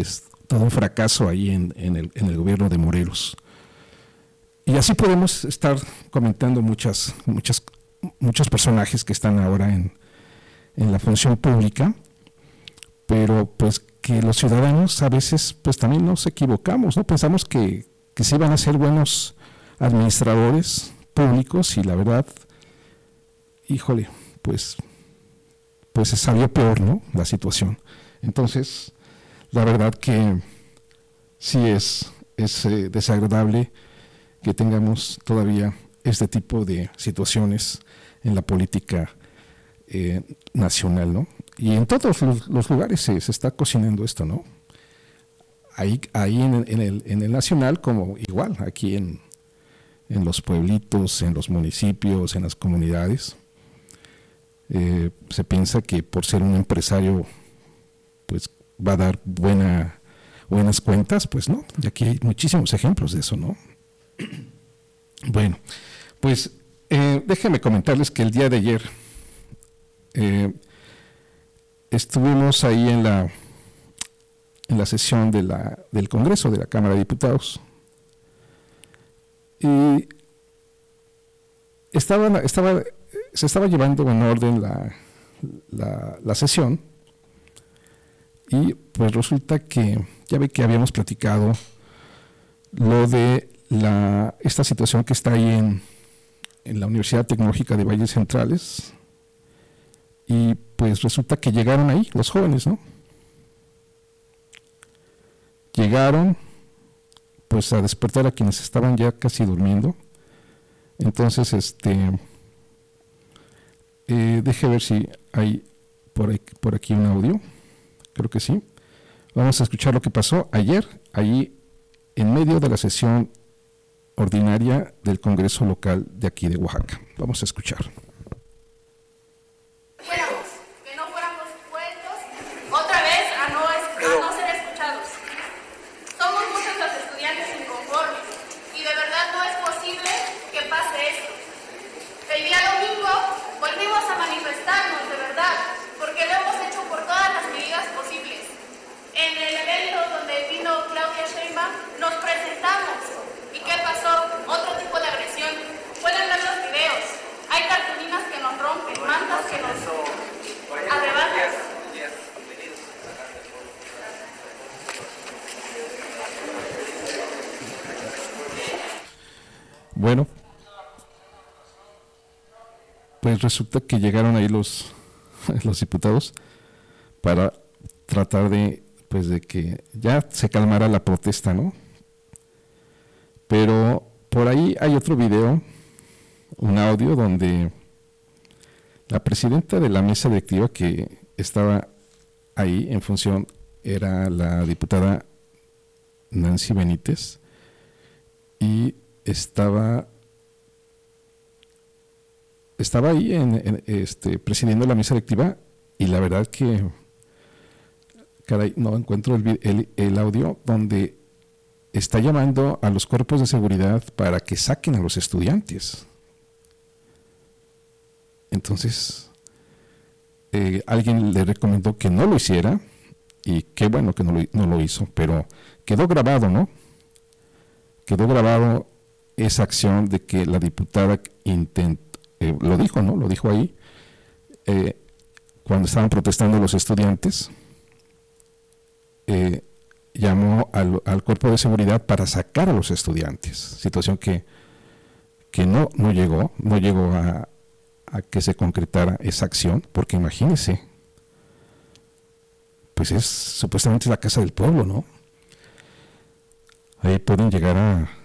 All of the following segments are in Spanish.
es todo un fracaso ahí en, el, gobierno de Morelos. Y así podemos estar comentando muchas, muchas, muchos personajes que están ahora en, en la función pública, pero pues que los ciudadanos a veces pues también nos equivocamos, ¿no? Pensamos que, que se iban a ser buenos administradores públicos y la verdad, híjole, pues, pues se salió peor, ¿no? La situación. Entonces, la verdad que sí es, es eh, desagradable que tengamos todavía este tipo de situaciones en la política eh, nacional, ¿no? Y en todos los, lugares se, está cocinando esto, ¿no? Ahí, ahí en, el, en el nacional como igual, aquí en, en los pueblitos, en los municipios, en las comunidades. Eh, se piensa que por ser un empresario, pues va a dar buena, buenas cuentas, pues no. Y aquí hay muchísimos ejemplos de eso, ¿no? Bueno, pues eh, déjenme comentarles que el día de ayer eh, estuvimos ahí en la, en la sesión de la, del Congreso de la Cámara de Diputados y estaba, se estaba llevando en orden la, la, sesión y pues resulta que ya ve que habíamos platicado lo de la, esta situación que está ahí en, en la Universidad Tecnológica de Valles Centrales y pues resulta que llegaron ahí los jóvenes, ¿no? Llegaron, pues a despertar a quienes estaban ya casi durmiendo. Entonces, este, eh, deje ver si hay por, por aquí un audio. Creo que sí. Vamos a escuchar lo que pasó ayer, allí en medio de la sesión ordinaria del Congreso local de aquí de Oaxaca. Vamos a escuchar. nos presentamos. ¿Y qué pasó? Otro tipo de agresión. Pueden ver los videos. Hay cartulinas que nos rompen, mantas que nos arrebatan. Bueno, pues resulta que llegaron ahí los, los diputados para tratar de pues de que ya se calmara la protesta, ¿no? Pero por ahí hay otro video, un audio donde la presidenta de la mesa directiva que estaba ahí en función era la diputada Nancy Benítez y estaba estaba ahí en, este, presidiendo la mesa directiva y la verdad que no encuentro el, audio donde está llamando a los cuerpos de seguridad para que saquen a los estudiantes. Entonces, eh, alguien le recomendó que no lo hiciera y qué bueno que no lo, hizo, pero quedó grabado, ¿no? Quedó grabado esa acción de que la diputada intentó, eh, lo dijo, ¿no? Lo dijo ahí, eh, cuando estaban protestando los estudiantes, eh, llamó al, cuerpo de seguridad para sacar a los estudiantes, situación que, que no, no llegó, no llegó a, que se concretara esa acción, porque imagínense, pues es supuestamente la casa del pueblo, ¿no? Ahí pueden llegar a,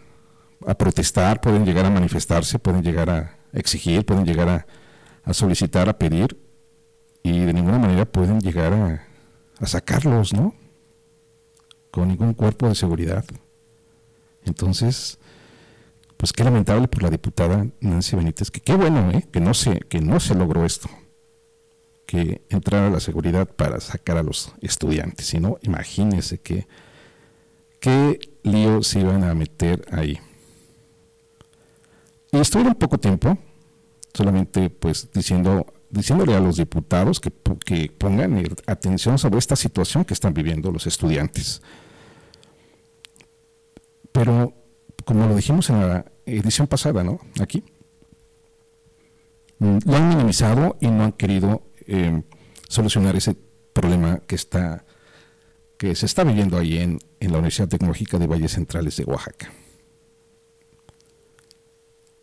a protestar, pueden llegar a manifestarse, pueden llegar a exigir, pueden llegar a, solicitar, a pedir, y de ninguna manera pueden llegar a, a sacarlos, ¿no? con ningún cuerpo de seguridad. Entonces, pues qué lamentable por la diputada Nancy Benítez, que qué bueno, ¿eh? que, no se, que no se logró esto, que entrara la seguridad para sacar a los estudiantes, si no, imagínense que, qué lío se iban a meter ahí. Y estuvieron poco tiempo, solamente pues diciendo diciéndole a los diputados que, pongan atención sobre esta situación que están viviendo los estudiantes. Pero, como lo dijimos en la edición pasada, ¿no? Aquí, mm, lo han minimizado y no han querido eh, solucionar ese problema que está que se está viviendo ahí en, en la Universidad Tecnológica de Valles Centrales de Oaxaca.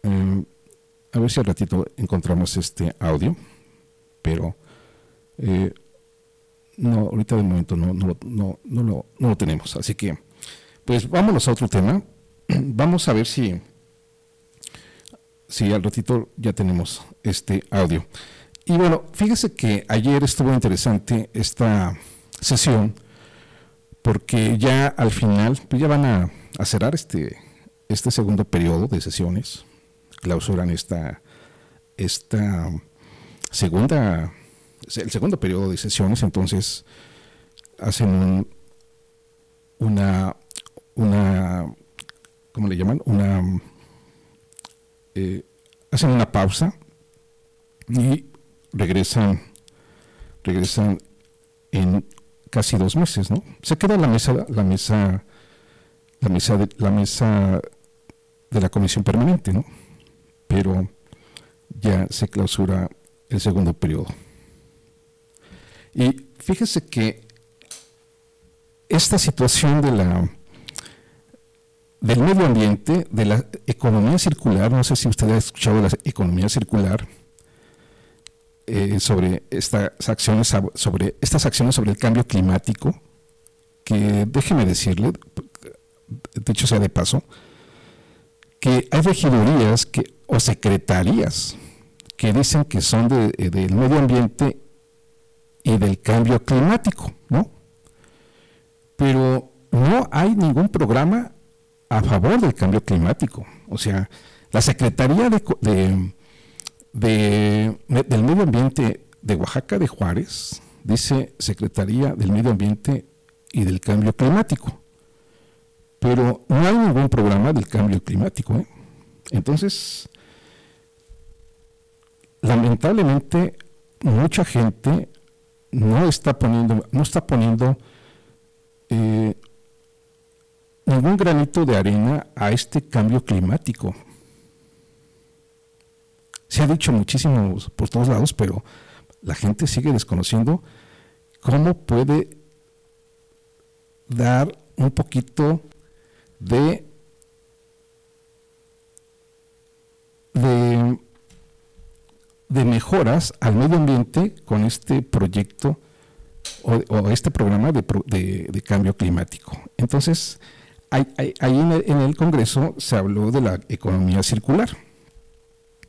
Em, a ver si al ratito encontramos este audio, pero eh, no, ahorita de momento no, no, no, no, lo, no lo tenemos. Así que, pues vámonos a otro tema. Vamos a ver si, si al ratito ya tenemos este audio. Y bueno, fíjese que ayer estuvo interesante esta sesión porque ya al final pues ya van a, cerrar este, este segundo periodo de sesiones, clausuran esta, esta segunda, el segundo periodo de sesiones, entonces hacen una, una, ¿cómo le llaman? Una, eh, hacen una pausa y regresan, regresan en casi dos meses, ¿no? Se queda la mesa, la mesa, la mesa de la mesa de la comisión permanente, ¿no? Pero ya se clausura el segundo periodo. Y fíjese que esta situación de la del medio ambiente, de la economía circular, no sé si usted ha escuchado de la economía circular, eh, sobre estas acciones sobre estas acciones sobre el cambio climático que déjeme decirle de hecho sea de paso que hay regidurías que o secretarías que dicen que son de, eh, del medio ambiente y del cambio climático, ¿no? Pero no hay ningún programa a favor del cambio climático. O sea, la Secretaría de, de, del Medio Ambiente de Oaxaca de Juárez, dice Secretaría del Medio Ambiente y del Cambio Climático. Pero no hay ningún programa del cambio climático. ¿eh? Entonces, lamentablemente, mucha gente no está poniendo, no está poniendo eh, ningún granito de arena a este cambio climático. Se ha dicho muchísimo por todos lados, pero la gente sigue desconociendo cómo puede dar un poquito de, de, mejoras al medio ambiente con este proyecto o, este programa de, cambio climático. Entonces, ahí, en el Congreso se habló de la economía circular.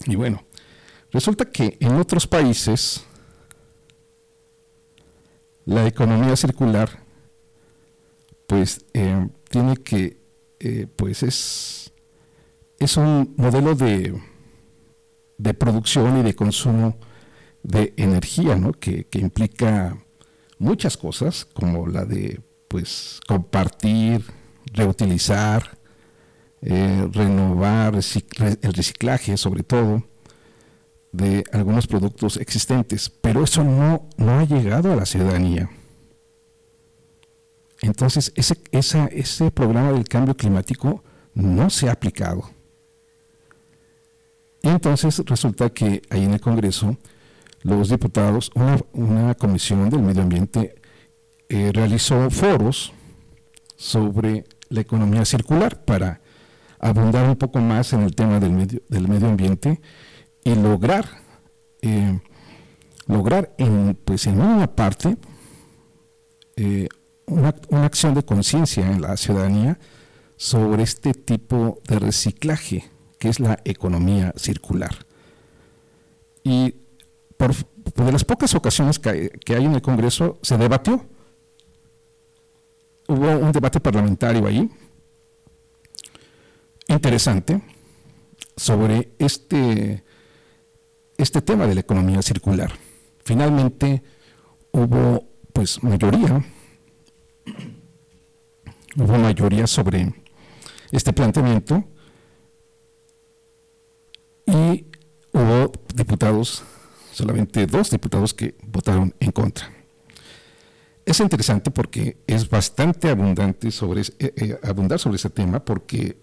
Y bueno, Resulta que en otros países la economía circular pues eh, tiene que eh, pues es, es un modelo de, de producción y de consumo de energía ¿no? que, implica muchas cosas como la de pues compartir, reutilizar, eh, renovar, el reciclaje sobre todo, de algunos productos existentes, pero eso no, no ha llegado a la ciudadanía. Entonces, ese, ese programa del cambio climático no se ha aplicado. Entonces resulta que ahí en el Congreso, los diputados, una, comisión del medio ambiente eh, realizó foros sobre la economía circular para abundar un poco más en el tema del medio, del medio ambiente y lograr, eh, lograr en, pues en una parte eh, una, acción de conciencia en la ciudadanía sobre este tipo de reciclaje que es la economía circular. Y por, de las pocas ocasiones que, que hay en el Congreso se debatió. Hubo un debate parlamentario ahí, interesante, sobre este este tema de la economía circular. Finalmente hubo pues mayoría, hubo mayoría sobre este planteamiento y hubo diputados solamente dos diputados que votaron en contra. Es interesante porque es bastante abundante sobre, eh, eh, abundar sobre ese tema porque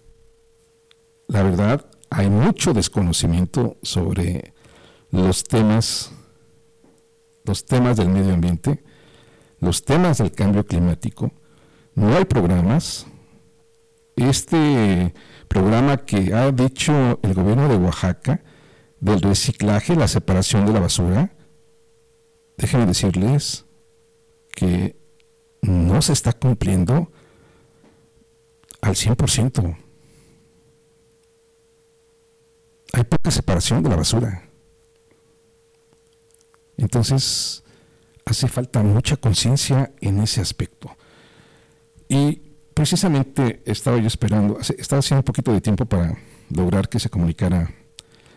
la verdad hay mucho desconocimiento sobre los temas, los temas del medio ambiente, los temas del cambio climático. No hay programas. Este programa que ha dicho el gobierno de Oaxaca del reciclaje, la separación de la basura, déjenme decirles que no se está cumpliendo al 100%. Hay poca separación de la basura. Entonces, hace falta mucha conciencia en ese aspecto. Y precisamente estaba yo esperando, estaba haciendo un poquito de tiempo para lograr que se comunicara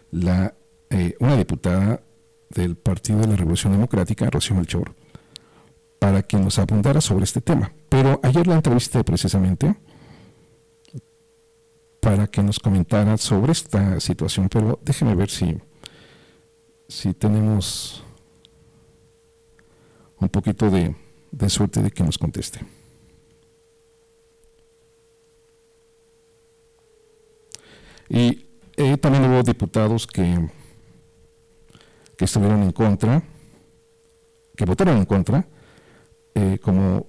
la, eh, una diputada del Partido de la Revolución Democrática, Rocío Melchor, para que nos abundara sobre este tema. Pero ayer la entrevisté precisamente para que nos comentara sobre esta situación, pero déjeme ver si, si tenemos un poquito de, suerte de que nos conteste. Y eh, también hubo diputados que, estuvieron en contra, que votaron en contra, eh, como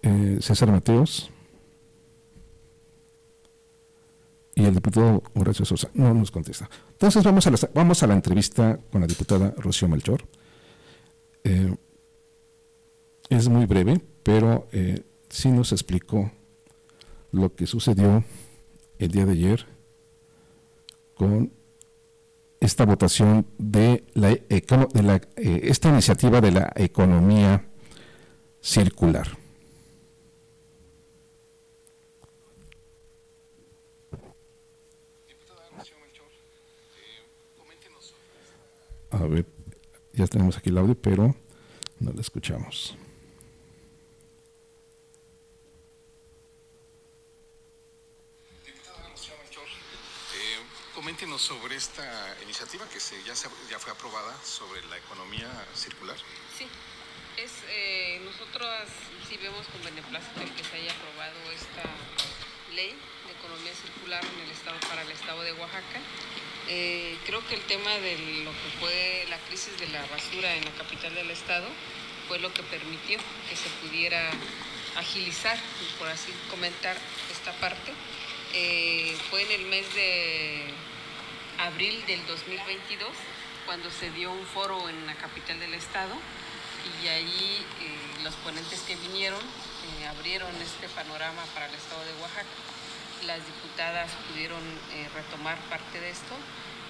eh, César Mateos y el diputado Horacio Sosa. No nos contesta. Entonces vamos a la, vamos a la entrevista con la diputada Rocío Melchor. Es muy breve, pero sí nos explicó lo que sucedió el día de ayer con esta votación de, la, de la, eh, esta iniciativa de la economía circular. A ver, ya tenemos aquí el audio, pero no lo escuchamos. Coméntenos sobre esta iniciativa que se, ya, ya fue aprobada sobre la economía circular. Sí, es, eh, nosotros sí vemos con beneplácito el que se haya aprobado esta ley de economía circular en el estado para el estado de Oaxaca. Eh, creo que el tema de lo que fue la crisis de la basura en la capital del estado fue lo que permitió que se pudiera agilizar, por así comentar, esta parte. Eh, fue en el mes de abril del 2022, cuando se dio un foro en la capital del estado y ahí eh, los ponentes que vinieron eh, abrieron este panorama para el estado de Oaxaca. Las diputadas pudieron eh, retomar parte de esto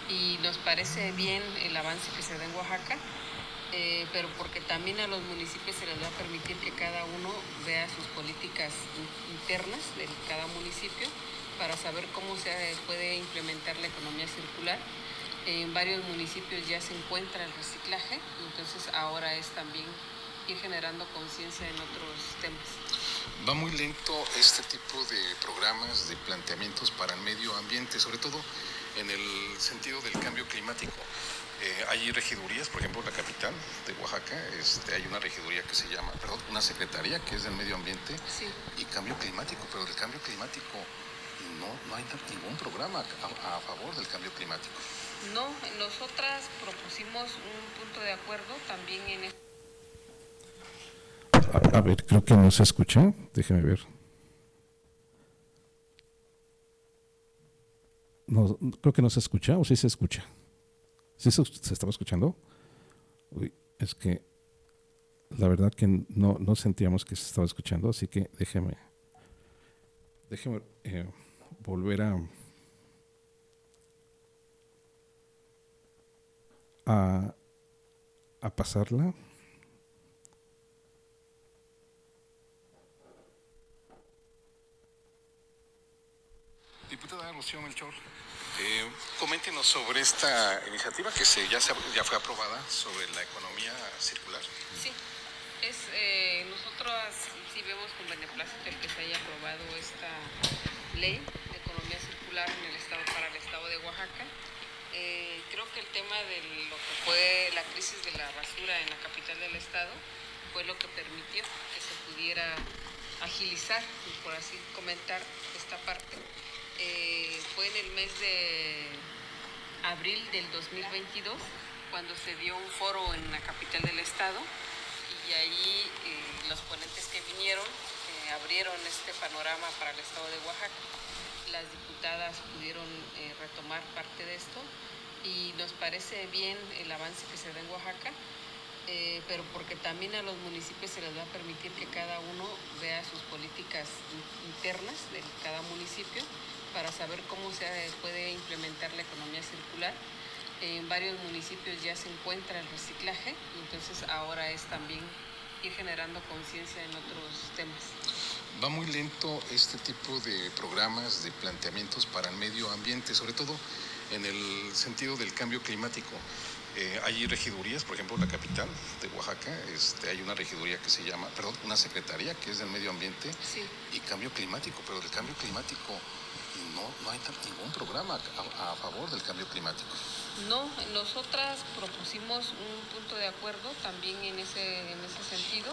y nos parece bien el avance que se da en Oaxaca, pero porque también a los municipios se les va a permitir que cada uno vea sus políticas internas de cada municipio para saber cómo se puede implementar la economía circular. En varios municipios ya se encuentra el reciclaje, entonces ahora es también ir generando conciencia en otros temas. Va muy lento este tipo de programas, de planteamientos para el medio ambiente, sobre todo en el sentido del cambio climático. Eh, hay regidurías, por ejemplo, la capital de Oaxaca, este, hay una regiduría que se llama, perdón, una secretaría que es del medio ambiente y cambio climático, pero del cambio climático no, no hay ningún programa a, favor del cambio climático. No, nosotras propusimos un punto de acuerdo también en a, a, ver, creo que no se escucha. Déjeme ver. No, creo que no se escucha, o sí se escucha. ¿Sí se, se estaba escuchando? Uy, es que la verdad que no, no sentíamos que se estaba escuchando, así que déjeme. Déjeme. Eh, volver a, a, pasarla. Diputada Rocío Melchor, eh, coméntenos sobre esta iniciativa que se, ya, ya fue aprobada sobre la economía circular. Sí, es, eh, nosotros sí vemos con beneplácito el que se haya aprobado esta ley en el estado para el estado de Oaxaca. Eh, creo que el tema de lo que fue la crisis de la basura en la capital del estado fue lo que permitió que se pudiera agilizar, por así comentar, esta parte. Eh, fue en el mes de abril del 2022 cuando se dio un foro en la capital del estado y ahí eh, los ponentes que vinieron abrieron este panorama para el estado de Oaxaca. Las diputadas pudieron retomar parte de esto y nos parece bien el avance que se da en Oaxaca, eh, pero porque también a los municipios se les va a permitir que cada uno vea sus políticas internas de cada municipio para saber cómo se puede implementar la economía circular. En varios municipios ya se encuentra el reciclaje entonces ahora es también ir generando conciencia en otros temas. Va muy lento este tipo de programas, de planteamientos para el medio ambiente, sobre todo en el sentido del cambio climático. Eh, hay regidurías, por ejemplo, la capital de Oaxaca, este, hay una regiduría que se llama, perdón, una secretaría que es del medio ambiente y cambio climático, pero del cambio climático no, no hay ningún programa a, favor del cambio climático. No, nosotras propusimos un punto de acuerdo también en ese, en ese sentido,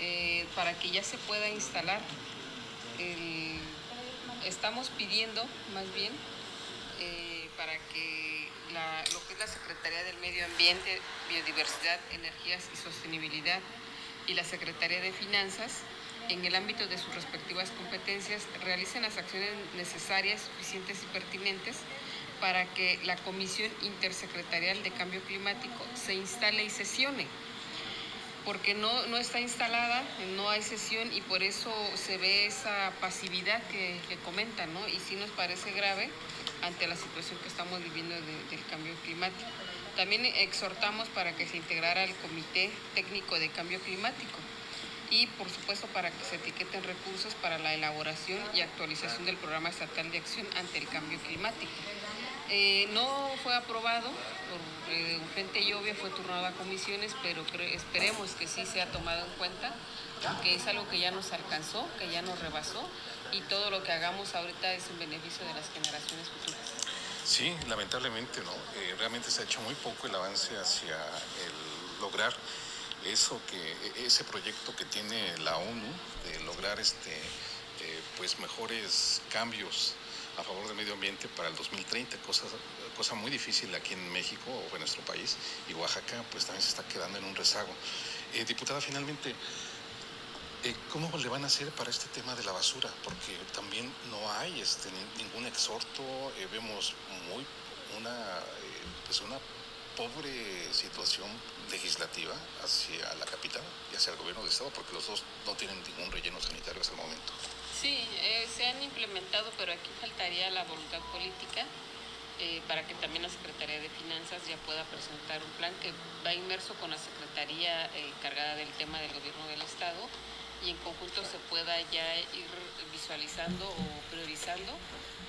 eh, para que ya se pueda instalar. estamos pidiendo, más bien, eh, para que lo que es la Secretaría del Medio Ambiente, Biodiversidad, Energías y Sostenibilidad y la Secretaría de Finanzas, en el ámbito de sus respectivas competencias, realicen las acciones necesarias, suficientes y pertinentes para que la Comisión Intersecretarial de Cambio Climático se instale y sesione porque no, no está instalada, no hay sesión y por eso se ve esa pasividad que, que comentan, ¿no? Y sí nos parece grave ante la situación que estamos viviendo del cambio climático. También exhortamos para que se integrara el Comité Técnico de Cambio Climático y por supuesto para que se etiqueten recursos para la elaboración y actualización del Programa Estatal de Acción ante el Cambio Climático. Eh, no fue aprobado por eh, urgente fue turnado a comisiones, pero esperemos que sí sea tomado en cuenta, porque es algo que ya nos alcanzó, que ya nos rebasó y todo lo que hagamos ahorita es en beneficio de las generaciones futuras. Sí, lamentablemente no. Eh, realmente se ha hecho muy poco el avance hacia el lograr eso que ese proyecto que tiene la ONU de lograr este eh, pues mejores cambios a favor del medio ambiente para el 2030, cosa, cosa muy difícil aquí en México o en nuestro país, y Oaxaca pues también se está quedando en un rezago. Eh, diputada, finalmente, eh, ¿Cómo le van a hacer para este tema de la basura? Porque también no hay este, ningún exhorto, eh, vemos muy una, eh, pues una pobre situación legislativa hacia la capital y hacia el gobierno de Estado, porque los dos no tienen ningún relleno sanitario hasta el momento. Sí, se han implementado, pero aquí faltaría la voluntad política para que también la Secretaría de Finanzas ya pueda presentar un plan que va inmerso con la Secretaría encargada del tema del gobierno del Estado y en conjunto se pueda ya ir visualizando o priorizando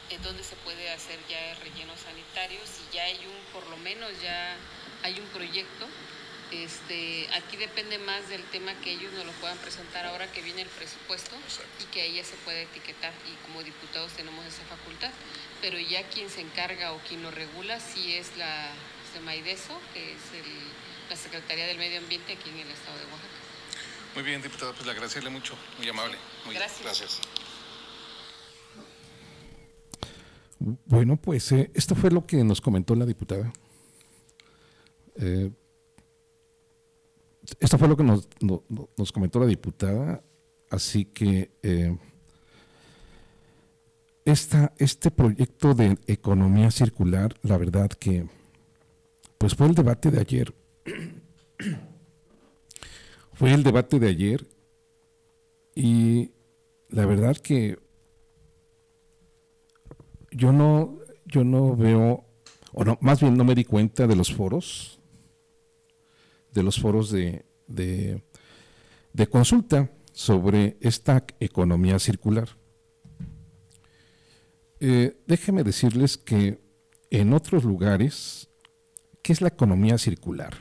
en dónde se puede hacer ya rellenos sanitarios y ya hay un, por lo menos ya hay un proyecto. Este, aquí depende más del tema que ellos nos lo puedan presentar ahora que viene el presupuesto y que ahí ya se puede etiquetar y como diputados tenemos esa facultad, pero ya quien se encarga o quien lo regula sí es la SEMAIDESO, que es la Secretaría del Medio Ambiente aquí en el estado de Oaxaca. Muy bien, diputado, pues le agradecerle mucho, muy amable. Muy gracias. gracias. Bueno, pues eh, esto fue lo que nos comentó la diputada. Eh, esto fue lo que nos, nos, comentó la diputada, así que eh, esta, este proyecto de economía circular, la verdad que pues fue el debate de ayer. Fue el debate de ayer y la verdad que yo no, yo no veo, o no, más bien no me di cuenta de los foros, de los foros de, de, consulta sobre esta economía circular. Eh, déjenme decirles que en otros lugares, ¿qué es la economía circular?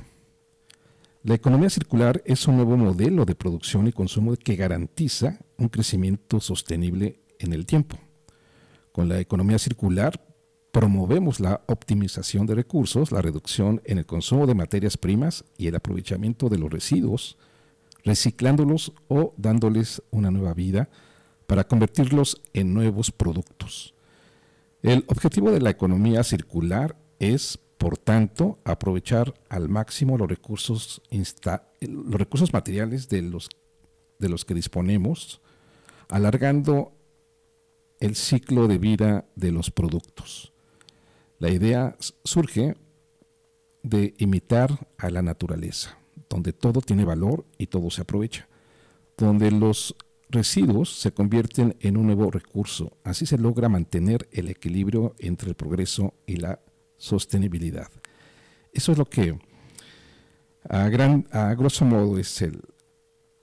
La economía circular es un nuevo modelo de producción y consumo que garantiza un crecimiento sostenible en el tiempo. Con la economía circular promovemos la optimización de recursos, la reducción en el consumo de materias primas y el aprovechamiento de los residuos, reciclándolos o dándoles una nueva vida para convertirlos en nuevos productos. El objetivo de la economía circular es, por tanto, aprovechar al máximo los recursos, materiales de los que disponemos, alargando el ciclo de vida de los productos. La idea surge de imitar a la naturaleza, donde todo tiene valor y todo se aprovecha, donde los residuos se convierten en un nuevo recurso. Así se logra mantener el equilibrio entre el progreso y la sostenibilidad. Eso es lo que a, gran, grosso modo es,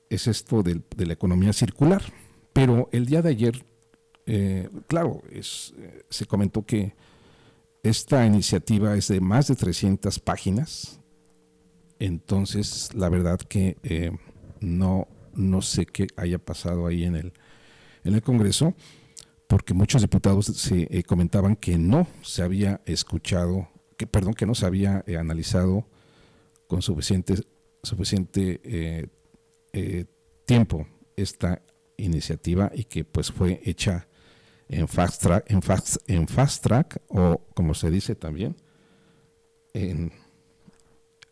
esto de la economía circular. Pero el día de ayer, eh, claro, es, se comentó que esta iniciativa es de más de 300 páginas. Entonces, la verdad que eh, no no sé qué haya pasado ahí en el, en el Congreso, porque muchos diputados se eh, comentaban que no se había escuchado, que perdón, que no se había eh, analizado con suficiente, suficiente tiempo esta iniciativa y que pues fue hecha en fast track, en fast, en fast track o como se dice también, en,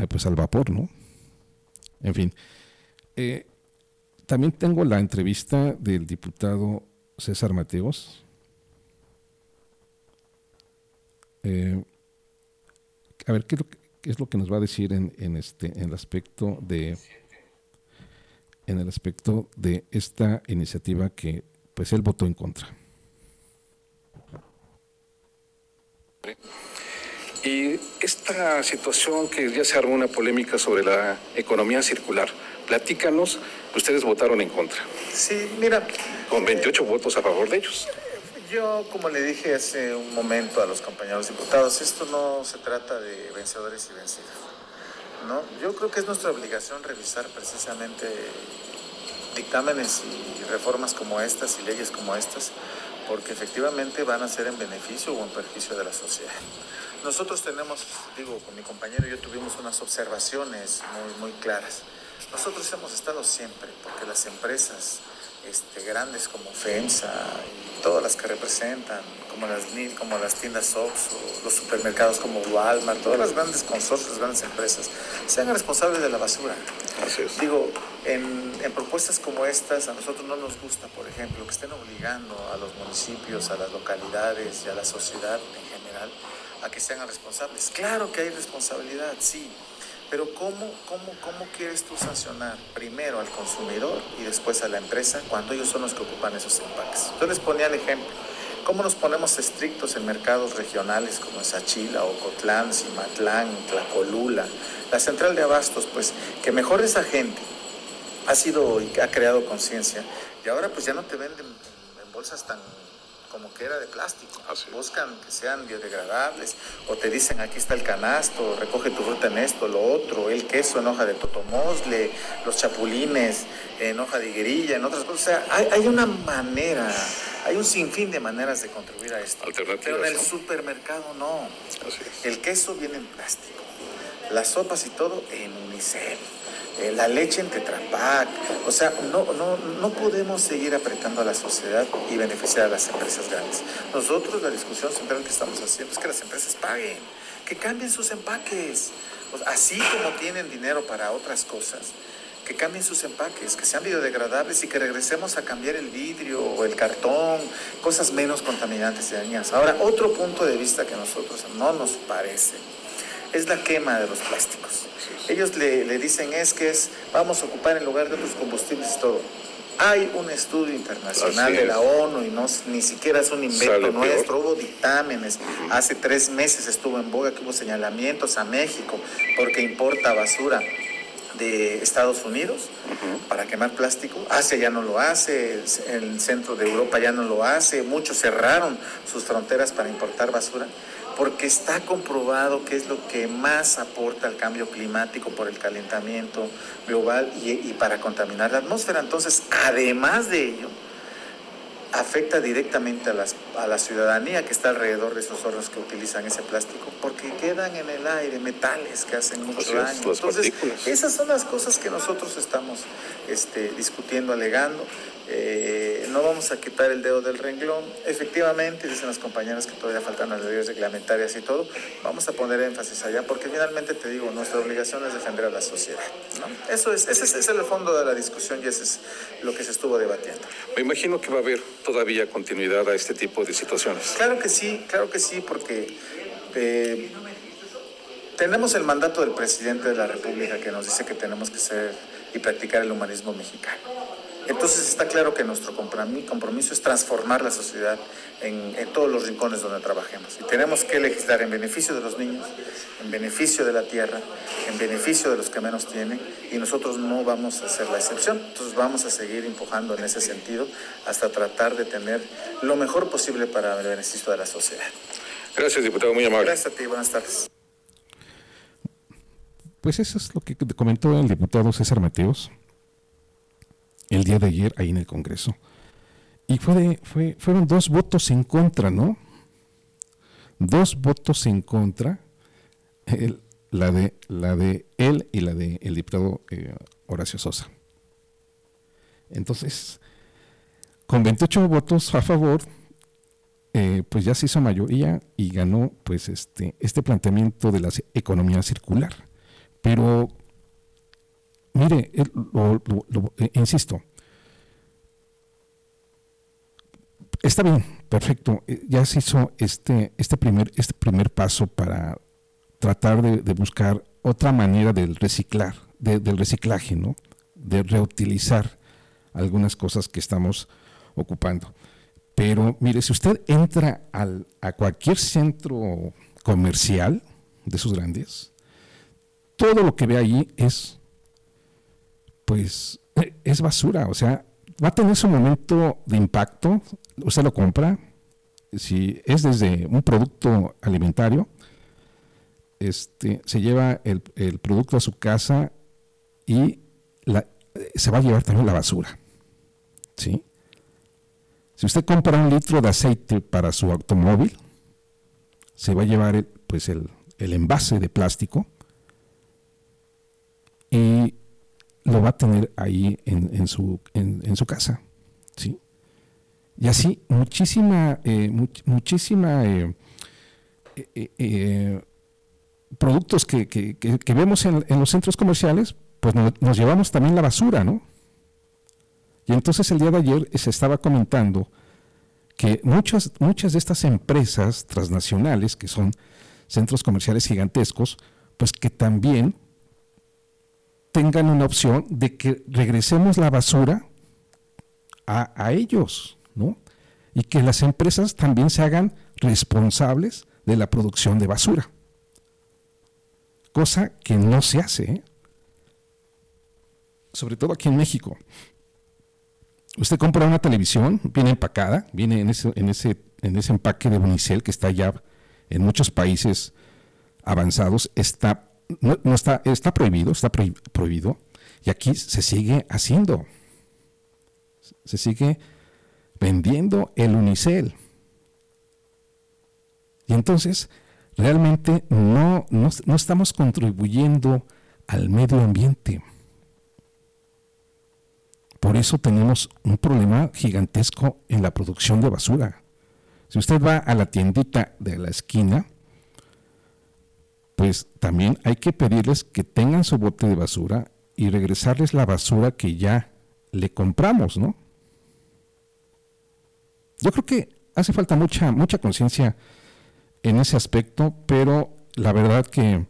pues al vapor, ¿no? En fin, también tengo la entrevista del diputado César Mateos. Eh, a ver, ¿qué es, lo que, nos va a decir en, este, en el aspecto de en el aspecto de esta iniciativa que pues él votó en contra. Y esta situación que ya se armó una polémica sobre la economía circular, platícanos, ustedes votaron en contra. Sí, mira. Con 28 votos a favor de ellos. Yo, como le dije hace un momento a los compañeros diputados, esto no se trata de vencedores y vencidos. ¿no? Yo creo que es nuestra obligación revisar precisamente dictámenes y reformas como estas y leyes como estas, porque efectivamente van a ser en beneficio o en perjuicio de la sociedad. Nosotros tenemos, digo, con mi compañero y yo tuvimos unas observaciones muy, muy claras. Nosotros hemos estado siempre, porque las empresas este, grandes como FEMSA y todas las que representan, como las, como las tiendas Oxxo, los supermercados como Walmart, todas las grandes consorcios, grandes empresas, sean responsables de la basura. Así es. Digo, en, en, propuestas como estas, a nosotros no nos gusta, por ejemplo, que estén obligando a los municipios, a las localidades y a la sociedad en general a que sean responsables. Claro que hay responsabilidad, sí, pero ¿cómo, cómo, ¿cómo quieres tú sancionar primero al consumidor y después a la empresa cuando ellos son los que ocupan esos empaques? Yo les ponía el ejemplo. ¿Cómo nos ponemos estrictos en mercados regionales como Sachila, Ocotlán, Cimatlán, Tlacolula? La central de abastos, pues que mejor esa gente ha sido y ha creado conciencia y ahora pues ya no te venden en bolsas tan como que era de plástico. Buscan que sean biodegradables o te dicen aquí está el canasto, recoge tu fruta en esto, lo otro, el queso en hoja de totomosle, los chapulines en hoja de higuerilla, en otras cosas. O sea, hay, una manera, hay un sinfín de maneras de contribuir a esto. Pero en el supermercado no. El queso viene en plástico, las sopas y todo en unicel eh, la leche en Tetrapac. O sea, no, no, no podemos seguir apretando a la sociedad y beneficiar a las empresas grandes. Nosotros la discusión central que estamos haciendo es que las empresas paguen, que cambien sus empaques. así como tienen dinero para otras cosas, que cambien sus empaques, que sean biodegradables y que regresemos a cambiar el vidrio o el cartón, cosas menos contaminantes y dañinas. Ahora, otro punto de vista que a nosotros no nos parece es la quema de los plásticos. Ellos le, dicen es que es, vamos a ocupar en lugar de otros combustibles todo. Hay un estudio internacional de la ONU y no, ni siquiera es un invento nuestro. Hubo dictámenes. Hace tres meses estuvo en boga que hubo señalamientos a México porque importa basura de Estados Unidos para quemar plástico. Asia ya no lo hace, el centro de Europa ya no lo hace. Muchos cerraron sus fronteras para importar basura porque está comprobado que es lo que más aporta al cambio climático por el calentamiento global y, para contaminar la atmósfera. Entonces, además de ello, afecta directamente a, las, a la ciudadanía que está alrededor de esos hornos que utilizan ese plástico, porque quedan en el aire metales que hacen mucho daño. Entonces, esas son las cosas que nosotros estamos este, discutiendo, alegando. Eh, no vamos a quitar el dedo del renglón. Efectivamente, dicen las compañeras que todavía faltan las leyes reglamentarias y todo. Vamos a poner énfasis allá porque finalmente te digo, nuestra obligación es defender a la sociedad. Eso es, ese es, el fondo de la discusión y ese es lo que se estuvo debatiendo. Me imagino que va a haber todavía continuidad a este tipo de situaciones. Claro que sí, claro que sí, porque eh, tenemos el mandato del presidente de la República que nos dice que tenemos que ser y practicar el humanismo mexicano. Entonces está claro que nuestro compromiso es transformar la sociedad en, todos los rincones donde trabajemos. Y tenemos que legislar en beneficio de los niños, en beneficio de la tierra, en beneficio de los que menos tienen, y nosotros no vamos a ser la excepción. Entonces vamos a seguir empujando en ese sentido hasta tratar de tener lo mejor posible para el beneficio de la sociedad. Gracias, diputado, muy amable. Gracias a ti, buenas tardes. Pues eso es lo que comentó el diputado César Mateos el día de ayer ahí en el Congreso. Y fue fue, fueron dos votos en contra, ¿no? Dos votos en contra, la, de, la de él y la de el diputado eh, Horacio Sosa. Entonces, con 28 votos a favor, eh, pues ya se hizo mayoría y ganó pues este, este planteamiento de la economía circular. Pero mire, eh, insisto, está bien, perfecto. Eh, ya se hizo este, este, primer, este primer paso para tratar de, buscar otra manera del reciclar, del reciclaje, ¿no? De reutilizar algunas cosas que estamos ocupando. Pero mire, si usted entra al, a cualquier centro comercial de esos grandes, todo lo que ve ahí es pues eh, es basura, o sea, va a tener su momento de impacto, usted lo compra, si es desde un producto alimentario, este, se lleva el, producto a su casa y se va a llevar también la basura. ¿sí? Si usted compra un litro de aceite para su automóvil, se va a llevar el, pues el, el envase de plástico y lo va a tener ahí en, su, en, su casa. ¿sí? Y así, muchísima, eh, muchísima eh, eh, productos que, vemos en, los centros comerciales, pues nos, llevamos también la basura, ¿no? Y entonces el día de ayer se estaba comentando que muchas, muchas de estas empresas transnacionales, que son centros comerciales gigantescos, pues que también tengan una opción de que regresemos la basura a, ellos, ¿no? Y que las empresas también se hagan responsables de la producción de basura. Cosa que no se hace, ¿eh? sobre todo aquí en México. Usted compra una televisión, viene empacada, viene en ese, en ese, en ese empaque de Unicel que está ya en muchos países avanzados, está no, está, está prohibido, está prohibido, y aquí se sigue haciendo. Se sigue vendiendo el unicel. Y entonces, realmente no, no, estamos contribuyendo al medio ambiente. Por eso tenemos un problema gigantesco en la producción de basura. Si usted va a la tiendita de la esquina, pues también hay que pedirles que tengan su bote de basura y regresarles la basura que ya le compramos, ¿no? Yo creo que hace falta mucha, mucha conciencia en ese aspecto, pero la verdad que,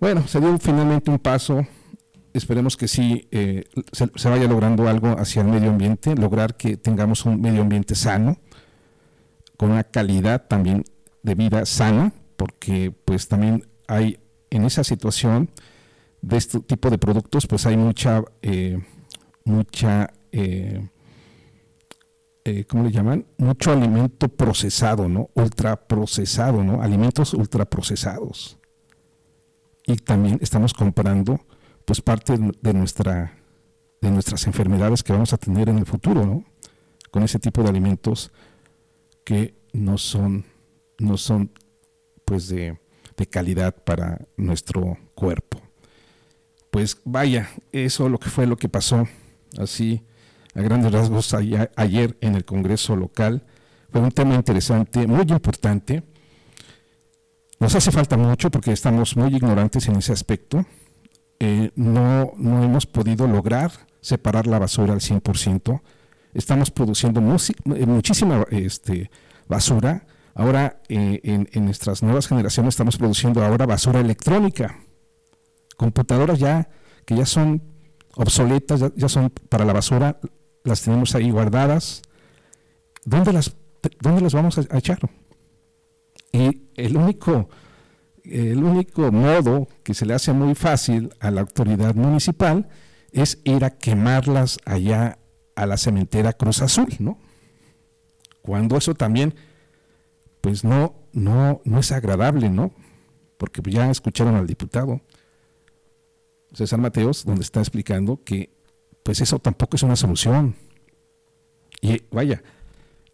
bueno, se dio finalmente un paso. Esperemos que sí eh, se, se, vaya logrando algo hacia el medio ambiente, lograr que tengamos un medio ambiente sano, con una calidad también de vida sana, porque pues también hay en esa situación de este tipo de productos, pues hay mucha, eh, mucha, eh, eh, ¿cómo le llaman? Mucho alimento procesado, ¿no? Ultraprocesado, ¿no? Alimentos ultraprocesados. Y también estamos comprando, pues parte de nuestra, de nuestras enfermedades que vamos a tener en el futuro, ¿no? con ese tipo de alimentos que no son, no son pues de, de calidad para nuestro cuerpo. Pues vaya, eso lo que fue lo que pasó así a grandes rasgos ayer en el Congreso local. Fue un tema interesante, muy importante. Nos hace falta mucho porque estamos muy ignorantes en ese aspecto. Eh, no, no hemos podido lograr separar la basura al 100%. Estamos produciendo eh, muchísima este, basura. Ahora, eh, en, nuestras nuevas generaciones, estamos produciendo ahora basura electrónica. Computadoras ya que ya son obsoletas, ya, son para la basura, las tenemos ahí guardadas. ¿Dónde las, dónde las vamos a, echar? Y el único, el único modo que se le hace muy fácil a la autoridad municipal es ir a quemarlas allá a la cementera Cruz Azul, ¿no? Cuando eso también, pues no, no, no es agradable, ¿no? Porque ya escucharon al diputado César Mateos, donde está explicando que, pues eso tampoco es una solución. Y vaya,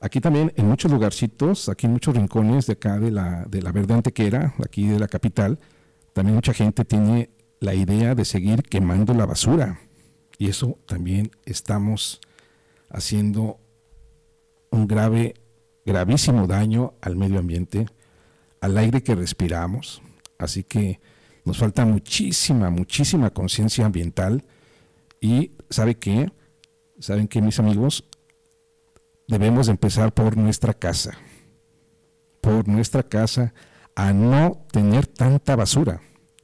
aquí también en muchos lugarcitos, aquí en muchos rincones de acá de la, de la Verde Antequera, aquí de la capital, también mucha gente tiene la idea de seguir quemando la basura. Y eso también estamos haciendo un grave, gravísimo daño al medio ambiente, al aire que respiramos. Así que nos falta muchísima, muchísima conciencia ambiental y ¿sabe qué? ¿Saben qué, mis amigos? Debemos empezar por nuestra casa, por nuestra casa, a no tener tanta basura,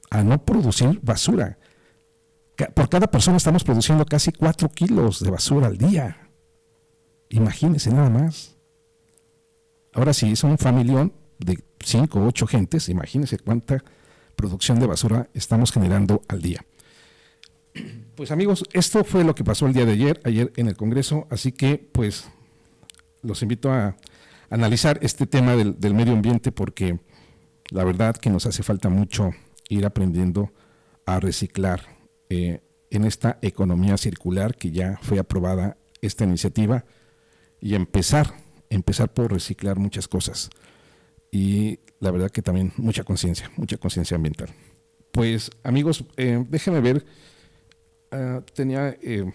a no producir basura. Por cada persona estamos produciendo casi 4 kilos de basura al día. Imagínense nada más. Ahora sí, son un familión de 5 o 8 gentes, imagínense cuánta producción de basura estamos generando al día. Pues amigos, esto fue lo que pasó el día de ayer, ayer en el Congreso, así que pues los invito a analizar este tema del, medio ambiente porque la verdad que nos hace falta mucho ir aprendiendo a reciclar eh, en esta economía circular que ya fue aprobada esta iniciativa y empezar, empezar por reciclar muchas cosas. Y la verdad que también mucha conciencia, mucha conciencia ambiental. Pues amigos, eh, déjenme ver, ah, tenía, eh,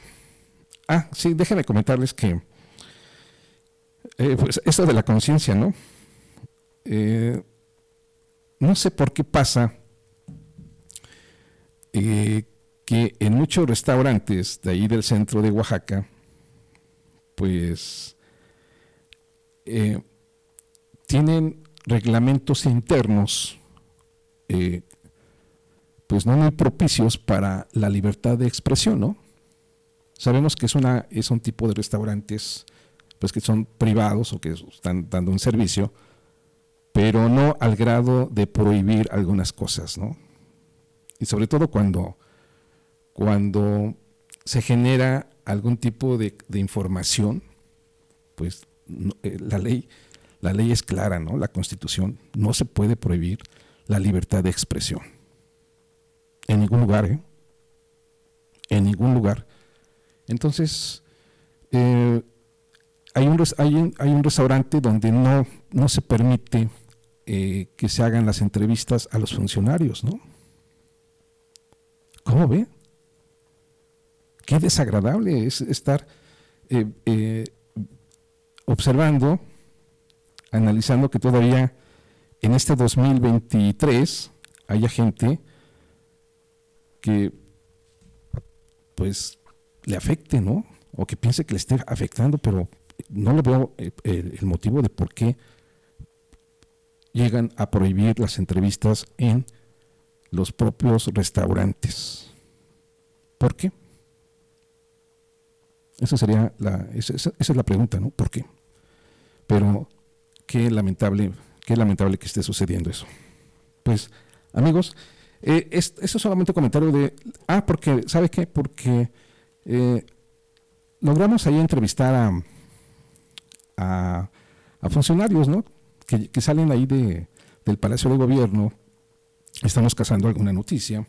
ah, sí, déjenme comentarles que, eh, pues esto de la conciencia, ¿no? no sé por qué pasa que en muchos restaurantes de ahí del centro de Oaxaca, pues tienen reglamentos internos eh, pues no muy propicios para la libertad de expresión, ¿no? Sabemos que es, una, es un tipo de restaurantes pues que son privados o que están dando un servicio, pero no al grado de prohibir algunas cosas, ¿no? Y sobre todo cuando, cuando se genera algún tipo de, información, pues eh, la ley la ley es clara, ¿no? La Constitución no se puede prohibir la libertad de expresión. En ningún lugar, ¿eh? En ningún lugar. Entonces, eh, hay, un, hay, un, restaurante donde no, no se permite eh, que se hagan las entrevistas a los funcionarios, ¿no? ¿Cómo ve? Qué desagradable es estar observando analizando que todavía en este 2023 haya gente que pues le afecte, ¿no? O que piense que le esté afectando, pero no le veo eh, el, motivo de por qué llegan a prohibir las entrevistas en los propios restaurantes. ¿Por qué? Esa sería la, esa, esa es la pregunta, ¿no? ¿Por qué? Pero qué lamentable, qué lamentable que esté sucediendo eso. Pues, amigos, eh, eso es solamente un comentario de, ah, porque, ¿sabe qué? Porque eh, logramos ahí entrevistar a, a, funcionarios, ¿no? Que, salen ahí de, del Palacio de Gobierno, estamos cazando alguna noticia,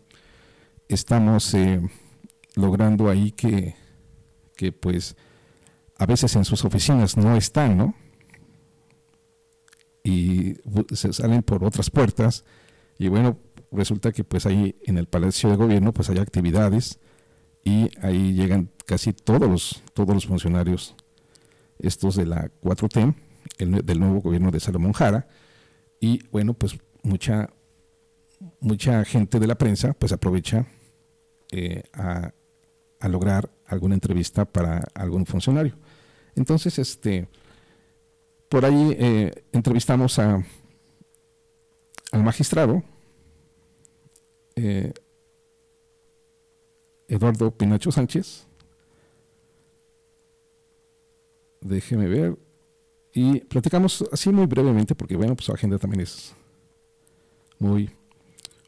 estamos eh, logrando ahí que, que pues a veces en sus oficinas no están, ¿no? Y se salen por otras puertas. Y bueno, resulta que pues ahí en el Palacio de Gobierno pues hay actividades y ahí llegan casi todos los, todos los funcionarios. Estos de la 4T, del nuevo gobierno de Salomón Jara, y bueno, pues mucha, mucha gente de la prensa pues aprovecha eh, a, a, lograr alguna entrevista para algún funcionario. Entonces, este, por ahí eh, entrevistamos a, al magistrado eh, Eduardo Pinacho Sánchez. Déjeme ver. Y platicamos así muy brevemente, porque bueno, pues su agenda también es muy,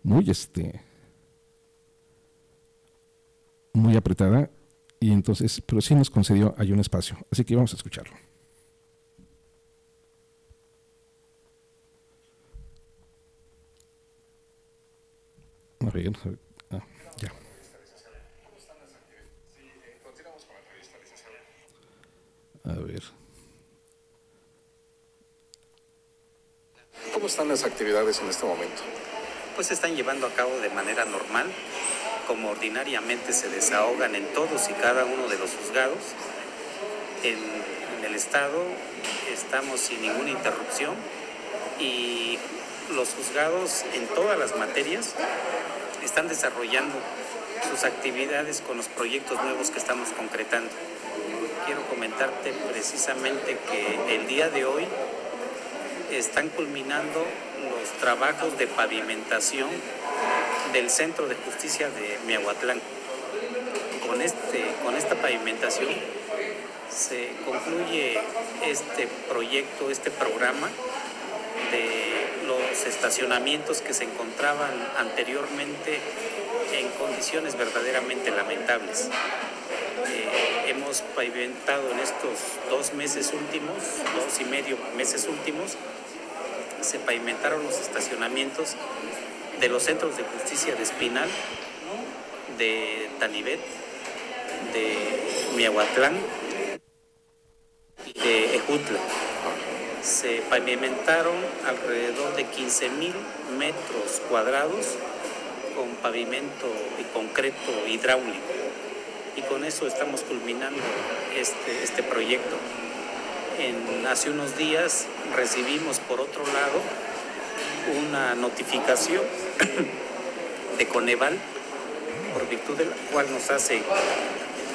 muy este, muy apretada. Y entonces, pero sí nos concedió ahí un espacio. Así que vamos a escucharlo. Ver, ah, ya. A ver. ¿Cómo están las actividades en este momento? Pues se están llevando a cabo de manera normal, como ordinariamente se desahogan en todos y cada uno de los juzgados. En, en el Estado estamos sin ninguna interrupción y los juzgados en todas las materias están desarrollando sus actividades con los proyectos nuevos que estamos concretando. Quiero comentarte precisamente que el día de hoy están culminando los trabajos de pavimentación del Centro de Justicia de Miahuatlán. Con, este, con esta pavimentación se concluye este proyecto, este programa de los estacionamientos que se encontraban anteriormente en condiciones verdaderamente lamentables. Eh, hemos pavimentado en estos dos meses últimos, dos y medio meses últimos, se pavimentaron los estacionamientos de los centros de justicia de Espinal, de Tanibet, de Miahuatlán y de Ejutla se pavimentaron alrededor de 15 mil metros cuadrados con pavimento y concreto hidráulico. Y con eso estamos culminando este, este proyecto. En, hace unos días recibimos por otro lado una notificación de Coneval, por virtud de la cual nos hace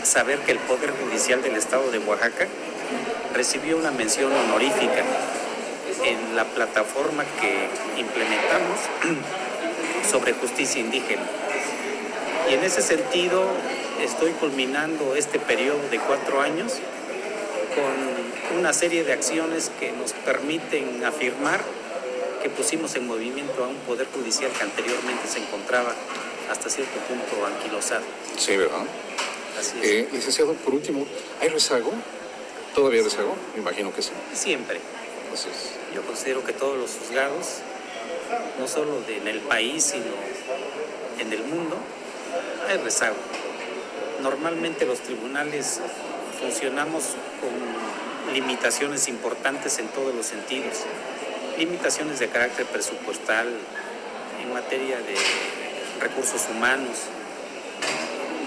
saber que el Poder Judicial del Estado de Oaxaca recibió una mención honorífica en la plataforma que implementamos sobre justicia indígena. Y en ese sentido estoy culminando este periodo de cuatro años con una serie de acciones que nos permiten afirmar que pusimos en movimiento a un poder judicial que anteriormente se encontraba hasta cierto punto anquilosado. Sí, ¿verdad? Así es. Eh, licenciado, por último, ¿hay rezago ¿Todavía rezago? Me imagino que sí. Siempre. Yo considero que todos los juzgados, no solo en el país, sino en el mundo, hay rezago. Normalmente los tribunales funcionamos con limitaciones importantes en todos los sentidos. Limitaciones de carácter presupuestal, en materia de recursos humanos,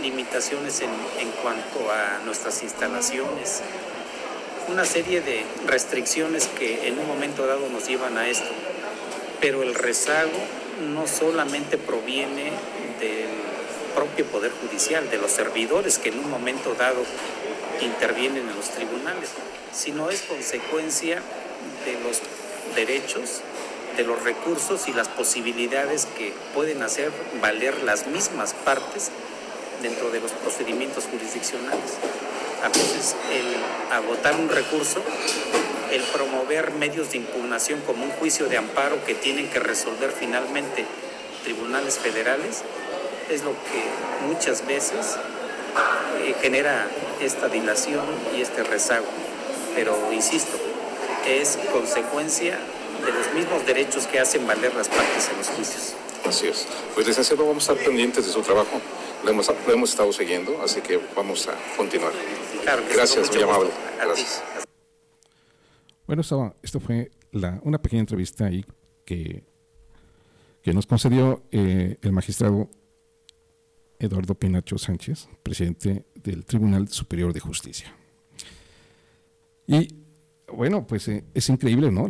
limitaciones en, en cuanto a nuestras instalaciones, una serie de restricciones que en un momento dado nos llevan a esto. Pero el rezago no solamente proviene del propio Poder Judicial, de los servidores que en un momento dado intervienen en los tribunales, sino es consecuencia de los derechos, de los recursos y las posibilidades que pueden hacer valer las mismas partes dentro de los procedimientos jurisdiccionales a veces el agotar un recurso, el promover medios de impugnación como un juicio de amparo que tienen que resolver finalmente tribunales federales, es lo que muchas veces eh, genera esta dilación y este rezago. Pero, insisto, es consecuencia de los mismos derechos que hacen valer las partes en los juicios. Así es. Pues licenciado, vamos a estar pendientes de su trabajo. Lo hemos estado siguiendo, así que vamos a continuar. Claro que Gracias, muy amable. Gracias. Bueno, esto, esto fue la, una pequeña entrevista ahí que, que nos concedió eh, el magistrado Eduardo Pinacho Sánchez, presidente del Tribunal Superior de Justicia. Y bueno, pues eh, es increíble, ¿no?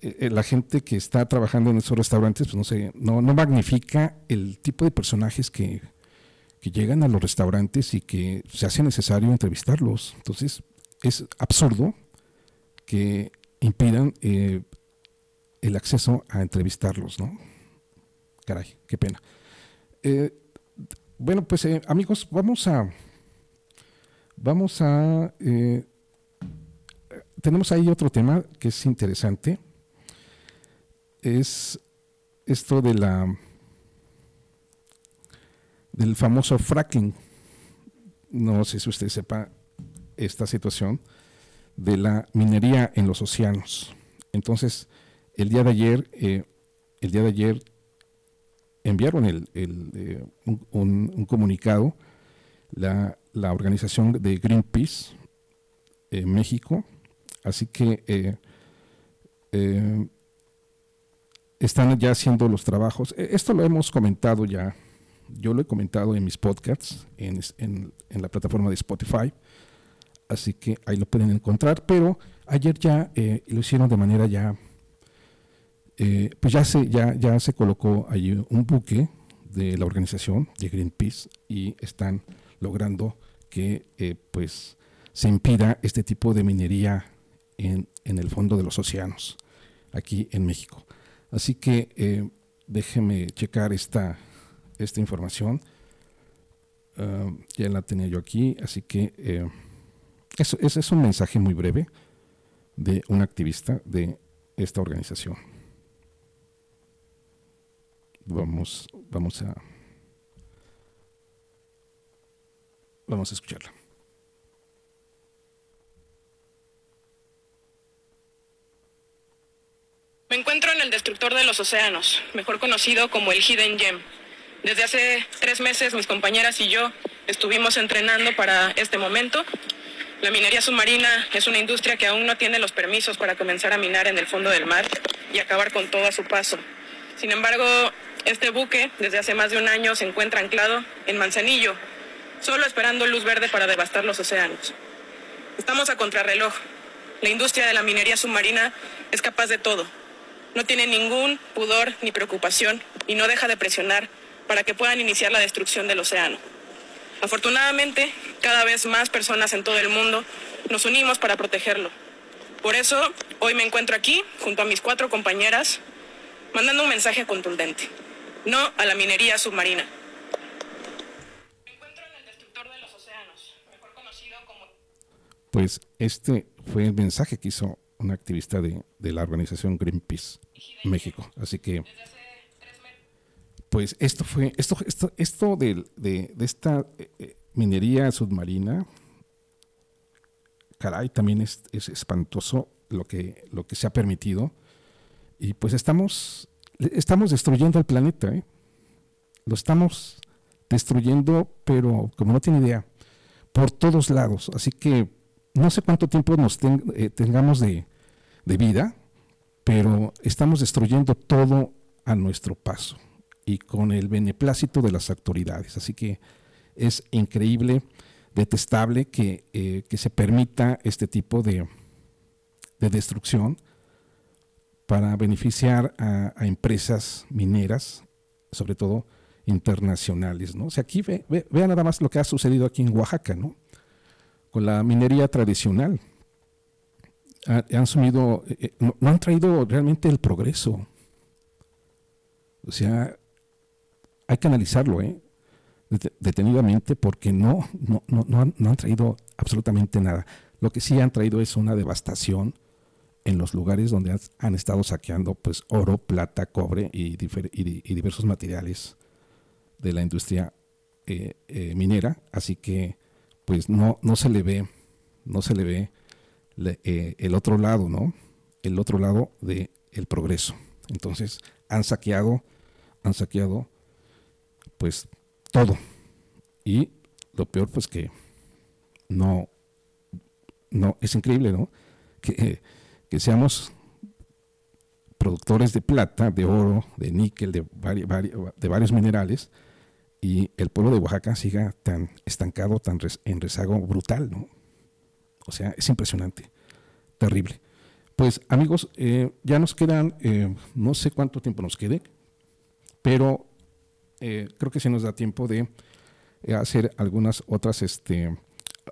Eh, la gente que está trabajando en esos restaurantes, pues no sé, no, no magnifica el tipo de personajes que, que llegan a los restaurantes y que se hace necesario entrevistarlos. Entonces, es absurdo que impidan eh, el acceso a entrevistarlos, ¿no? Caray, qué pena. Eh, bueno, pues eh, amigos, vamos a, vamos a, tenemos ahí otro tema que es interesante, es esto de la, del famoso fracking. No sé si usted sepa esta situación de la minería en los océanos. Entonces, el día de ayer, eh, el día de ayer enviaron el, eh, un, un- un comunicado la, organización de Greenpeace en México, así que eh, eh, están ya haciendo los trabajos. Eh, Esto lo hemos comentado ya, yo lo he comentado en mis podcasts, en, en- en la plataforma de Spotify así que ahí lo pueden encontrar. Pero ayer ya eh, lo hicieron de manera ya, eh, pues ya se, ya, ya se colocó allí un buque de la organización de Greenpeace y están logrando que eh, pues se impida este tipo de minería en, en el fondo de los océanos aquí en México. Así que eh, déjeme checar esta, esta información. Ah, ya la tenía yo aquí, así que eh, eso, es un mensaje muy breve de un activista de esta organización. Vamos, vamos a vamos a escucharla. Me encuentro en el destructor de los océanos, mejor conocido como el Hidden Gem. Desde hace tres meses mis compañeras y yo estuvimos entrenando para este momento. La minería submarina es una industria que aún no tiene los permisos para comenzar a minar en el fondo del mar y acabar con todo a su paso. Sin embargo, este buque desde hace más de un año se encuentra anclado en Manzanillo, solo esperando luz verde para devastar los océanos. Estamos a contrarreloj. La industria de la minería submarina es capaz de todo. No tiene ningún pudor ni preocupación y no deja de presionar para que puedan iniciar la destrucción del océano. Afortunadamente, cada vez más personas en todo el mundo nos unimos para protegerlo. Por eso, hoy me encuentro aquí, junto a mis cuatro compañeras, mandando un mensaje contundente. No a la minería submarina. Me encuentro en el destructor de los océanos, mejor conocido como Pues este fue el mensaje que hizo un activista de, de la organización Greenpeace México. Así que, pues esto fue, esto, esto, esto del- de, de esta eh, eh, minería submarina, caray, también es, es espantoso lo que, lo que se ha permitido. Y pues estamos, estamos destruyendo el planeta, ¿eh? Lo estamos destruyendo, pero como no tiene idea, por todos lados. Así que no sé cuánto tiempo nos eh, tengamos de, de vida, pero estamos destruyendo todo a nuestro paso y con el beneplácito de las autoridades. Así que es increíble, detestable que, eh, que se permita este tipo de, de destrucción para beneficiar a, empresas mineras, sobre todo internacionales. ¿no? O sea, aquí ve, nada más lo que ha sucedido aquí en Oaxaca, ¿no? con la minería tradicional. Ha- han sumido, eh, eh, no han traído realmente el progreso. O sea, hay que analizarlo ¿eh? Det- detenidamente porque no, no, no, no han, traído absolutamente nada. Lo que sí han traído es una devastación en los lugares donde han, estado saqueando pues oro, plata, cobre y, y y diversos materiales de la industria eh, eh, minera. Así que pues no, no se le ve, no se le ve eh, el otro lado, ¿no? El otro lado del el progreso. Entonces, han saqueado, han saqueado, pues, todo. Y lo peor, pues, que no, no, es increíble, ¿no? Que, que seamos productores de plata, de oro, de níquel, de, de varios minerales, y el pueblo de Oaxaca siga tan estancado, tan en rezago brutal, ¿no? O sea, es impresionante, terrible. Pues amigos, eh, ya nos quedan, eh, no sé cuánto tiempo nos quede, pero eh, creo que sí nos da tiempo de hacer algunas otras, este,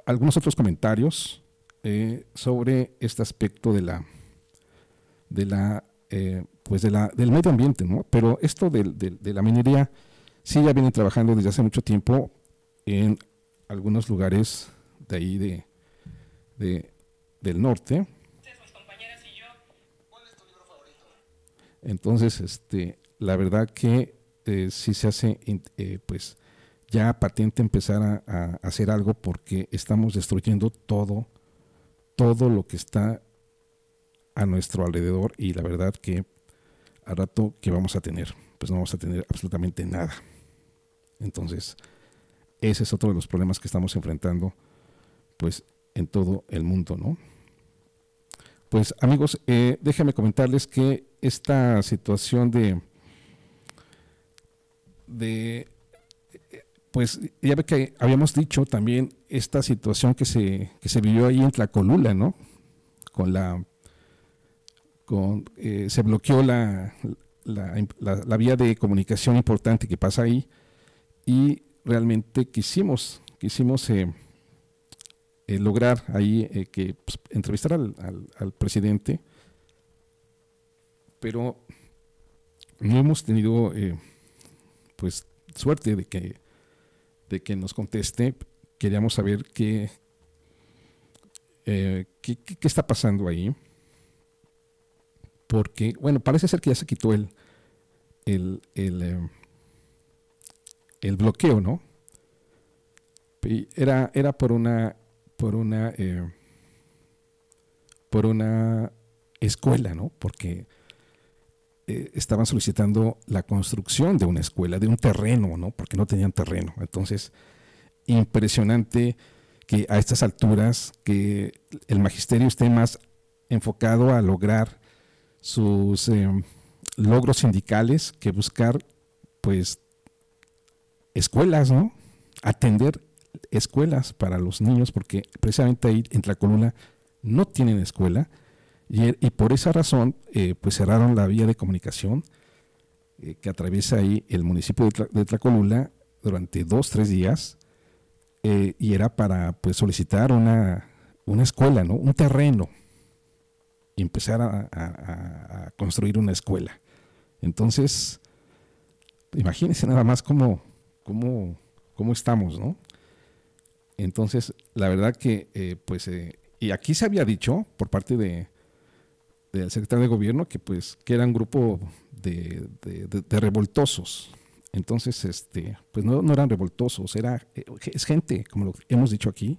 algunos otros comentarios sobre este aspecto de la, de la, pues de la, del medio ambiente, ¿no? Pero esto de, de la minería sí ya viene trabajando desde hace mucho tiempo en algunos lugares de ahí de, de del norte Entonces, este, la verdad que eh, sí se hace, eh, pues, ya patente empezar a, hacer algo porque estamos destruyendo todo, todo lo que está a nuestro alrededor y la verdad que al rato que vamos a tener, pues no vamos a tener absolutamente nada. Entonces, ese es otro de los problemas que estamos enfrentando, pues, en todo el mundo, ¿no? Pues amigos, eh, déjenme comentarles que esta situación de, de, pues ya ve que habíamos dicho también esta situación que se, que se vivió ahí en Tlacolula, ¿no? Con la, con, eh, se bloqueó la, la, vía de comunicación importante que pasa ahí y realmente quisimos, quisimos eh, eh, lograr ahí que pues, entrevistar al, al presidente pero no hemos tenido eh, pues suerte de que, de que nos conteste. Queríamos saber qué, eh, qué, está pasando ahí. Porque, bueno, parece ser que ya se quitó el, el, el, eh, el bloqueo, ¿no? Era, era por una, por una, por una escuela, ¿no? Porque eh, estaban solicitando la construcción de una escuela, de un terreno, ¿no? Porque no tenían terreno. Entonces, impresionante que a estas alturas que el magisterio esté más enfocado a lograr sus eh, logros sindicales que buscar, pues, escuelas, ¿no? Atender escuelas para los niños, porque precisamente ahí en la columna no tienen escuela y, por esa razón, eh, pues cerraron la vía de comunicación eh, que atraviesa ahí el municipio de, Tlacolula durante dos, tres días, eh, y era para pues solicitar una, escuela, ¿no? un terreno, y empezar a, construir una escuela. Entonces, imagínense nada más cómo, cómo, cómo estamos, ¿no? Entonces, la verdad que, pues, y aquí se había dicho por parte de, del secretario de gobierno que pues que era un grupo de, revoltosos. Entonces, este, pues no, eran revoltosos, era, es gente, como lo hemos dicho aquí,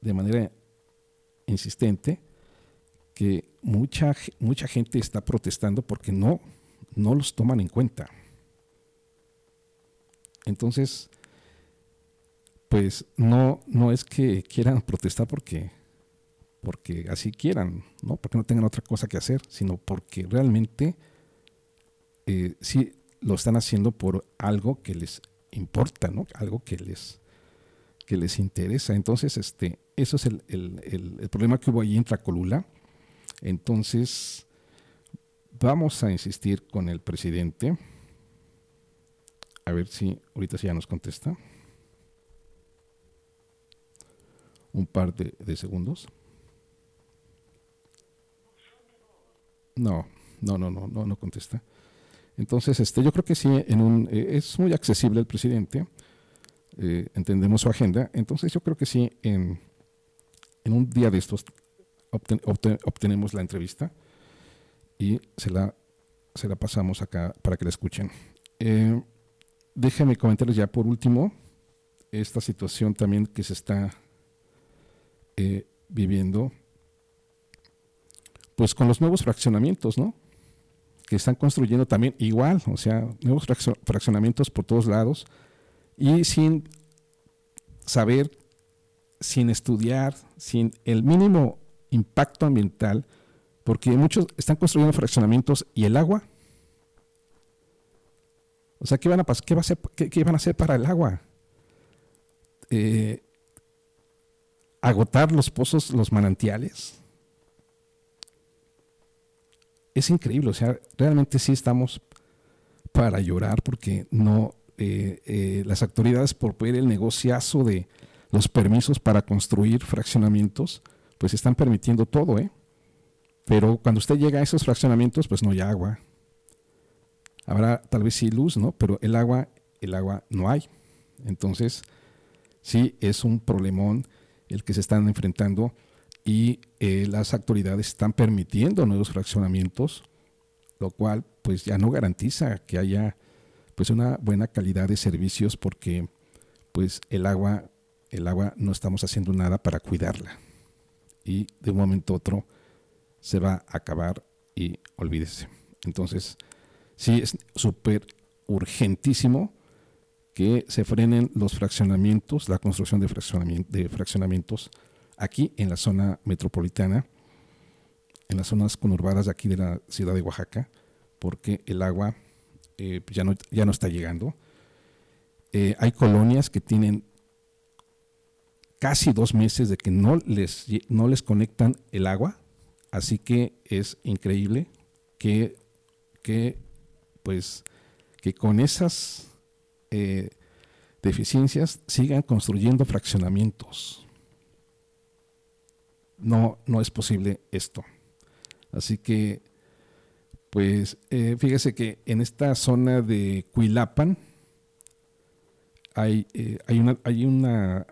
de manera insistente, que mucha, mucha gente está protestando porque no, no los toman en cuenta. Entonces, pues no, no es que quieran protestar porque porque así quieran, no porque no tengan otra cosa que hacer, sino porque realmente eh, sí lo están haciendo por algo que les importa, ¿no? algo que les, que les interesa. Entonces, este, eso es el, el problema que hubo allí en Tlacolula. Entonces, vamos a insistir con el presidente. A ver si ahorita sí ya nos contesta. Un par de segundos. No, no, no, no, no, no contesta. Entonces, este, yo creo que sí, en un, eh, es muy accesible el presidente, eh, entendemos su agenda, entonces yo creo que sí, en, un día de estos obtenemos la entrevista y se la, se la pasamos acá para que la escuchen. Eh, déjenme comentarles ya por último esta situación también que se está eh, viviendo pues con los nuevos fraccionamientos, ¿no? Que están construyendo también igual, o sea, nuevos fraccionamientos por todos lados y sin saber sin estudiar, sin el mínimo impacto ambiental, porque muchos están construyendo fraccionamientos y el agua. O sea, ¿qué van a, qué va a hacer, qué, van a hacer para el agua? Eh, agotar los pozos, los manantiales. Es increíble, o sea, realmente sí estamos para llorar porque no eh, eh, las autoridades por ver el negociazo de los permisos para construir fraccionamientos, pues están permitiendo todo, ¿eh? Pero cuando usted llega a esos fraccionamientos, pues no hay agua. Habrá tal vez sí luz, ¿no? Pero el agua, el agua no hay. Entonces, sí es un problemón el que se están enfrentando y eh, las autoridades están permitiendo nuevos fraccionamientos, lo cual pues ya no garantiza que haya pues una buena calidad de servicios porque pues el agua el agua no estamos haciendo nada para cuidarla y de un momento a otro se va a acabar y olvídese. Entonces, sí es súper urgentísimo que se frenen los fraccionamientos, la construcción de, fraccionamientos aquí en la zona metropolitana, en las zonas conurbadas de aquí de la ciudad de Oaxaca, porque el agua eh, ya, no, ya no está llegando. Eh, hay colonias que tienen casi dos meses de que no les, no les conectan el agua, así que es increíble que, que pues, que con esas eh, deficiencias sigan construyendo fraccionamientos. No, no es posible esto. Así que, pues, eh, fíjese que en esta zona de Cuilapan hay, eh, una, hay una,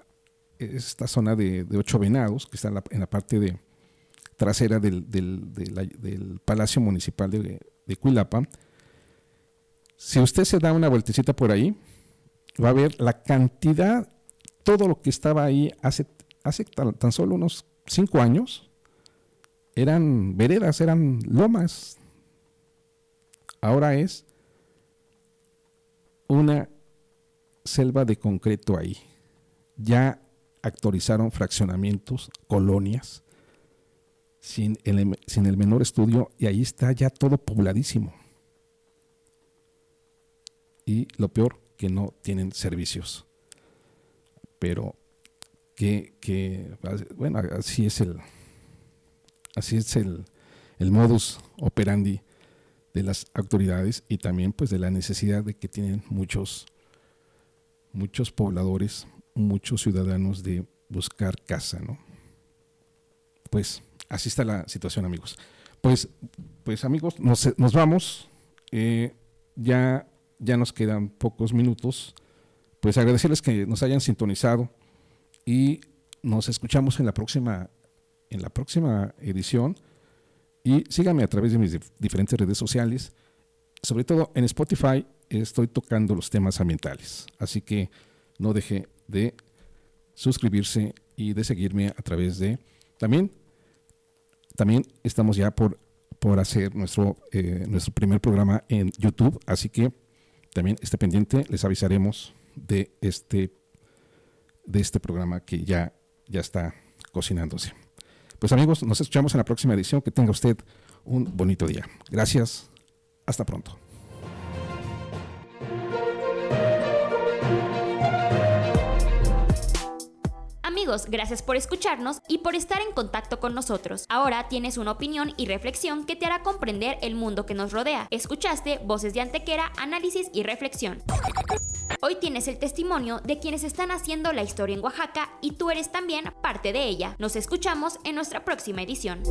esta zona de, ocho venados que está en la, parte de, trasera del, Palacio Municipal de, de si usted se da una vueltecita por ahí, va a ver la cantidad, todo lo que estaba ahí hace, hace tan, solo unos cinco años, eran veredas, eran lomas. Ahora es una selva de concreto ahí. Ya actualizaron fraccionamientos, colonias, sin el, sin el menor estudio, y ahí está ya todo pobladísimo y lo peor, que no tienen servicios. Pero que, bueno, así es el, así es el, el modus operandi de las autoridades y también pues de la necesidad de que tienen muchos, muchos pobladores, muchos ciudadanos de buscar casa, ¿no? Pues así está la situación, amigos. Pues, pues amigos, nos, nos vamos. Eh, ya ya nos quedan pocos minutos, pues agradecerles que nos hayan sintonizado y nos escuchamos en la próxima, en la próxima edición. Y síganme a través de mis diferentes redes sociales. Sobre todo en Spotify estoy tocando los temas ambientales. Así que no deje de suscribirse y de seguirme a través de... También, también estamos ya por, por hacer nuestro, eh, nuestro primer programa en YouTube. Así que también esté pendiente, les avisaremos de este, de este programa que ya, ya está cocinándose. Pues amigos, nos escuchamos en la próxima edición. Que tenga usted un bonito día. Gracias. Hasta pronto. Amigos, gracias por escucharnos y por estar en contacto con nosotros. Ahora tienes una opinión y reflexión que te hará comprender el mundo que nos rodea. Escuchaste Voces de Antequera, análisis y reflexión. Hoy tienes el testimonio de quienes están haciendo la historia en Oaxaca y tú eres también parte de ella. Nos escuchamos en nuestra próxima edición.